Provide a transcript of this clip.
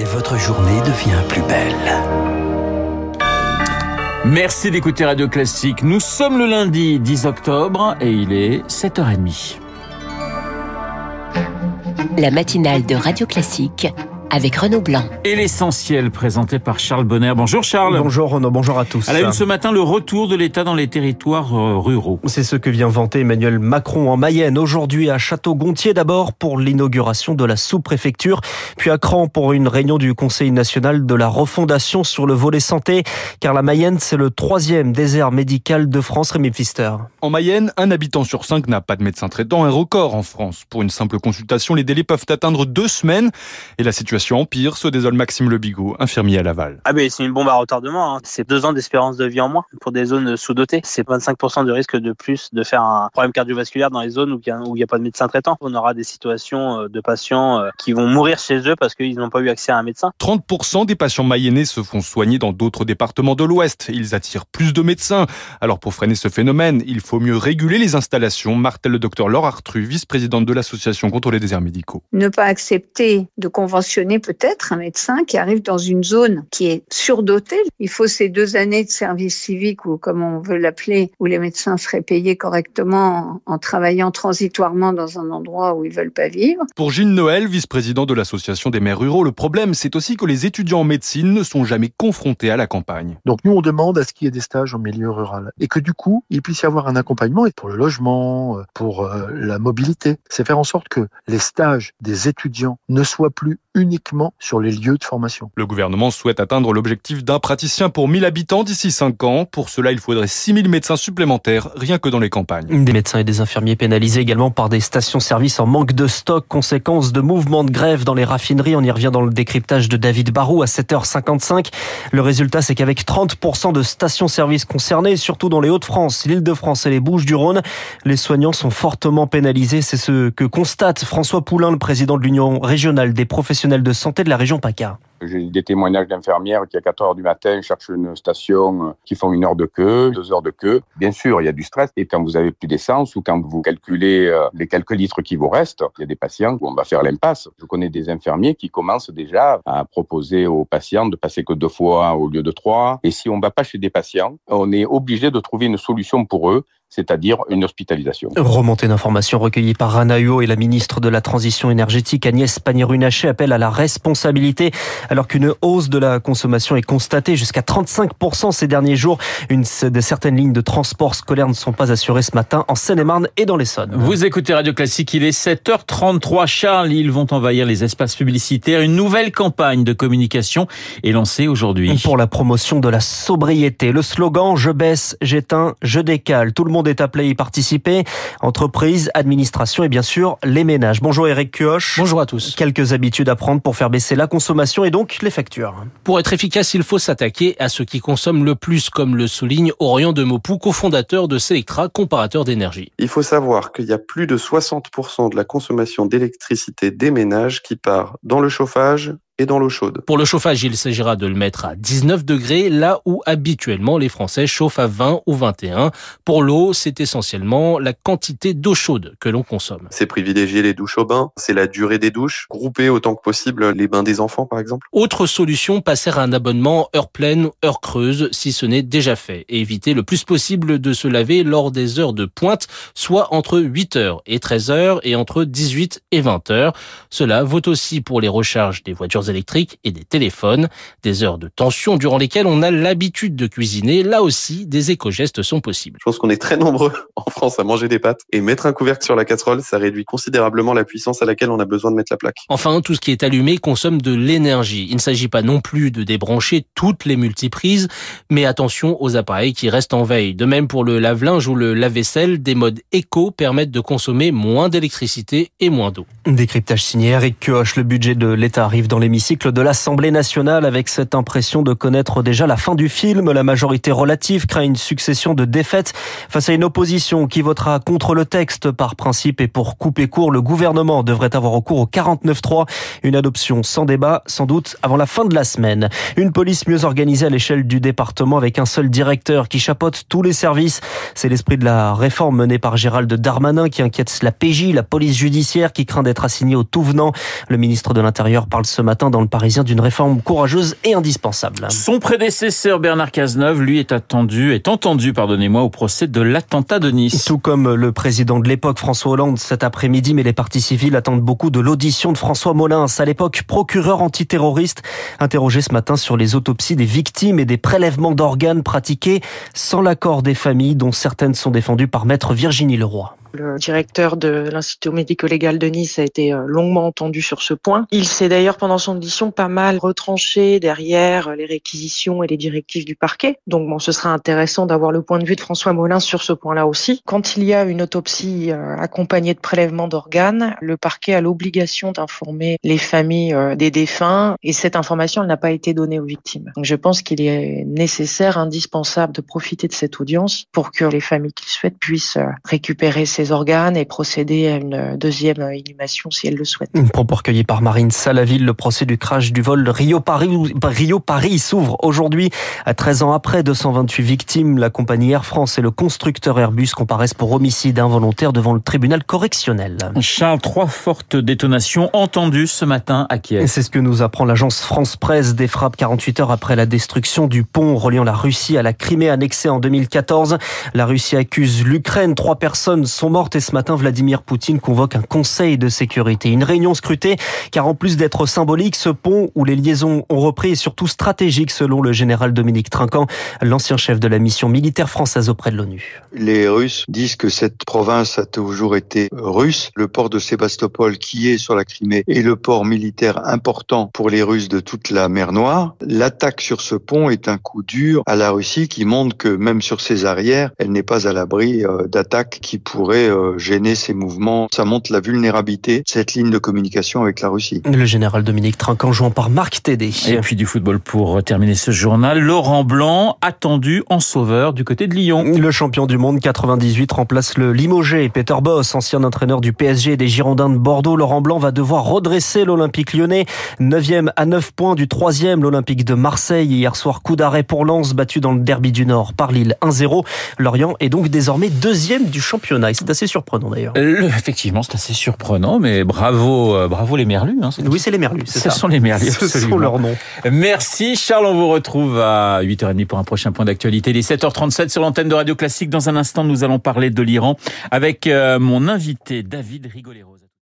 et votre journée devient plus belle. Merci d'écouter Radio Classique. Nous sommes le lundi 10 octobre et il est 7h30. La matinale de Radio Classique avec Renaud Blanc. Et l'essentiel présenté par Charles Bonner. Bonjour Charles. Bonjour Renaud, bonjour à tous. À la une ce matin, le retour de l'État dans les territoires euh, ruraux. C'est ce que vient vanter Emmanuel Macron en Mayenne aujourd'hui à Château-Gontier d'abord pour l'inauguration de la sous-préfecture, puis à Cran pour une réunion du Conseil national de la refondation sur le volet santé, car la Mayenne c'est le troisième désert médical de France, Rémi Pfister. En Mayenne, un habitant sur cinq n'a pas de médecin traitant, un record en France. Pour une simple consultation, les délais peuvent atteindre deux semaines et la situation empire, se désole Maxime Le Bigot, infirmier à Laval. Ah ben c'est une bombe à retardement. Hein. C'est deux ans d'espérance de vie en moins pour des zones sous-dotées. C'est 25% de risque de plus de faire un problème cardiovasculaire dans les zones où il n'y a, pas de médecin traitant. On aura des situations euh, de patients euh, qui vont mourir chez eux parce qu'ils n'ont pas eu accès à un médecin. 30% des patients mayennais se font soigner dans d'autres départements de l'Ouest. Ils attirent plus de médecins. Alors pour freiner ce phénomène, il faut mieux réguler les installations, martèle le docteur Laure Artru, vice-présidente de l'association contre les déserts médicaux. Ne pas accepter de conventionner peut-être un médecin qui arrive dans une zone qui est surdotée. Il faut ces deux années de service civique ou comme on veut l'appeler, où les médecins seraient payés correctement en travaillant transitoirement dans un endroit où ils veulent pas vivre. Pour Gilles Noël, vice-président de l'association des maires ruraux, le problème c'est aussi que les étudiants en médecine ne sont jamais confrontés à la campagne. Donc nous on demande à ce qu'il y ait des stages en milieu rural et que du coup il puisse y avoir un accompagnement pour le logement, pour euh, la mobilité. C'est faire en sorte que les stages des étudiants ne soient plus uniquement sur les lieux de formation. Le gouvernement souhaite atteindre l'objectif d'un praticien pour 1000 habitants d'ici 5 ans. Pour cela, il faudrait 6000 médecins supplémentaires, rien que dans les campagnes. Des médecins et des infirmiers pénalisés également par des stations-service en manque de stock, conséquence de mouvements de grève dans les raffineries. On y revient dans le décryptage de David Barou à 7h55. Le résultat, c'est qu'avec 30% de stations-service concernées, surtout dans les Hauts-de-France, l'Île-de-France et les Bouches-du-Rhône, les soignants sont fortement pénalisés. C'est ce que constate François Poulain, le président de l'Union régionale des professionnels de santé de la région PACA. J'ai des témoignages d'infirmières qui, à 4 heures du matin, cherchent une station euh, qui font une heure de queue, deux heures de queue. Bien sûr, il y a du stress. Et quand vous avez plus d'essence ou quand vous calculez euh, les quelques litres qui vous restent, il y a des patients où on va faire l'impasse. Je connais des infirmiers qui commencent déjà à proposer aux patients de passer que deux fois au lieu de trois. Et si on ne va pas chez des patients, on est obligé de trouver une solution pour eux c'est-à-dire une hospitalisation. Remontée d'informations recueillies par Rana et la ministre de la Transition énergétique Agnès Pannier-Runacher appelle à la responsabilité alors qu'une hausse de la consommation est constatée jusqu'à 35% ces derniers jours. Une, de certaines lignes de transport scolaire ne sont pas assurées ce matin en Seine-et-Marne et dans l'Essonne. Vous écoutez Radio Classique, il est 7h33. Charles, ils vont envahir les espaces publicitaires. Une nouvelle campagne de communication est lancée aujourd'hui. Pour la promotion de la sobriété, le slogan « Je baisse, j'éteins, je décale ». Tout le monde est appelé à y participer. Entreprises, administration et bien sûr les ménages. Bonjour Eric Kioch. Bonjour à tous. Quelques habitudes à prendre pour faire baisser la consommation et donc les factures. Pour être efficace, il faut s'attaquer à ceux qui consomment le plus, comme le souligne Orion de Mopou, cofondateur de Selectra, comparateur d'énergie. Il faut savoir qu'il y a plus de 60% de la consommation d'électricité des ménages qui part dans le chauffage, dans l'eau chaude. Pour le chauffage, il s'agira de le mettre à 19 degrés, là où habituellement les Français chauffent à 20 ou 21. Pour l'eau, c'est essentiellement la quantité d'eau chaude que l'on consomme. C'est privilégier les douches au bain, c'est la durée des douches, grouper autant que possible les bains des enfants par exemple. Autre solution, passer à un abonnement heure pleine, heure creuse, si ce n'est déjà fait, et éviter le plus possible de se laver lors des heures de pointe, soit entre 8h et 13h et entre 18 et 20h. Cela vaut aussi pour les recharges des voitures électriques et des téléphones. Des heures de tension durant lesquelles on a l'habitude de cuisiner. Là aussi, des éco-gestes sont possibles. Je pense qu'on est très nombreux en France à manger des pâtes et mettre un couvercle sur la casserole, ça réduit considérablement la puissance à laquelle on a besoin de mettre la plaque. Enfin, tout ce qui est allumé consomme de l'énergie. Il ne s'agit pas non plus de débrancher toutes les multiprises, mais attention aux appareils qui restent en veille. De même pour le lave-linge ou le lave-vaisselle, des modes éco permettent de consommer moins d'électricité et moins d'eau. Décryptage signé Eric Kioch. Le budget de l'État arrive dans l'émission cycle de l'Assemblée nationale avec cette impression de connaître déjà la fin du film. La majorité relative craint une succession de défaites face à une opposition qui votera contre le texte par principe et pour couper court. Le gouvernement devrait avoir recours au 49-3. Une adoption sans débat, sans doute avant la fin de la semaine. Une police mieux organisée à l'échelle du département avec un seul directeur qui chapeaute tous les services. C'est l'esprit de la réforme menée par Gérald Darmanin qui inquiète la PJ, la police judiciaire qui craint d'être assignée au tout venant. Le ministre de l'Intérieur parle ce matin matin dans le Parisien d'une réforme courageuse et indispensable. Son prédécesseur Bernard Cazeneuve, lui, est attendu, est entendu, pardonnez-moi, au procès de l'attentat de Nice. Tout comme le président de l'époque, François Hollande, cet après-midi, mais les partis civils attendent beaucoup de l'audition de François Molins, à l'époque procureur antiterroriste, interrogé ce matin sur les autopsies des victimes et des prélèvements d'organes pratiqués sans l'accord des familles, dont certaines sont défendues par maître Virginie Leroy. Le directeur de l'Institut médico-légal de Nice a été euh, longuement entendu sur ce point. Il s'est d'ailleurs pendant son audition pas mal retranché derrière les réquisitions et les directives du parquet. Donc bon, ce sera intéressant d'avoir le point de vue de François Molin sur ce point-là aussi. Quand il y a une autopsie euh, accompagnée de prélèvements d'organes, le parquet a l'obligation d'informer les familles euh, des défunts et cette information n'a pas été donnée aux victimes. Donc je pense qu'il est nécessaire, indispensable de profiter de cette audience pour que les familles qui le souhaitent puissent récupérer ces organes et procéder à une deuxième inhumation si elle le souhaite. Propos recueilli par Marine Salaville, le procès du crash du vol Rio-Paris Rio -Paris s'ouvre aujourd'hui. À 13 ans après, 228 victimes, la compagnie Air France et le constructeur Airbus comparaissent pour homicide involontaire devant le tribunal correctionnel. Charles, trois fortes détonations entendues ce matin à Kiev. C'est ce que nous apprend l'agence France Presse des frappes 48 heures après la destruction du pont reliant la Russie à la Crimée annexée en 2014. La Russie accuse l'Ukraine. Trois personnes sont morte et ce matin, Vladimir Poutine convoque un conseil de sécurité. Une réunion scrutée car en plus d'être symbolique, ce pont où les liaisons ont repris est surtout stratégique selon le général Dominique Trinquant, l'ancien chef de la mission militaire française auprès de l'ONU. Les Russes disent que cette province a toujours été russe. Le port de Sébastopol qui est sur la Crimée est le port militaire important pour les Russes de toute la mer Noire. L'attaque sur ce pont est un coup dur à la Russie qui montre que même sur ses arrières, elle n'est pas à l'abri euh, d'attaques qui pourraient euh, gêner ces mouvements. Ça montre la vulnérabilité de cette ligne de communication avec la Russie. Le général Dominique Trinquant jouant par Marc Tédé. Et puis du football pour terminer ce journal. Laurent Blanc attendu en sauveur du côté de Lyon. Le champion du monde 98 remplace le Limogé. Peter Boss, ancien entraîneur du PSG et des Girondins de Bordeaux. Laurent Blanc va devoir redresser l'Olympique lyonnais. 9e à 9 points du 3e, l'Olympique de Marseille. Hier soir, coup d'arrêt pour Lens, battu dans le derby du Nord par Lille 1-0. Lorient est donc désormais deuxième du championnat assez surprenant d'ailleurs. Effectivement, c'est assez surprenant, mais bravo, euh, bravo les Merlus. Hein, oui, c'est les Merlus. Ce ça. sont les Merlus. Ce sont leurs noms. Merci Charles, on vous retrouve à 8h30 pour un prochain point d'actualité. Il est 7h37 sur l'antenne de Radio Classique. Dans un instant, nous allons parler de l'Iran avec euh, mon invité David Rigolero.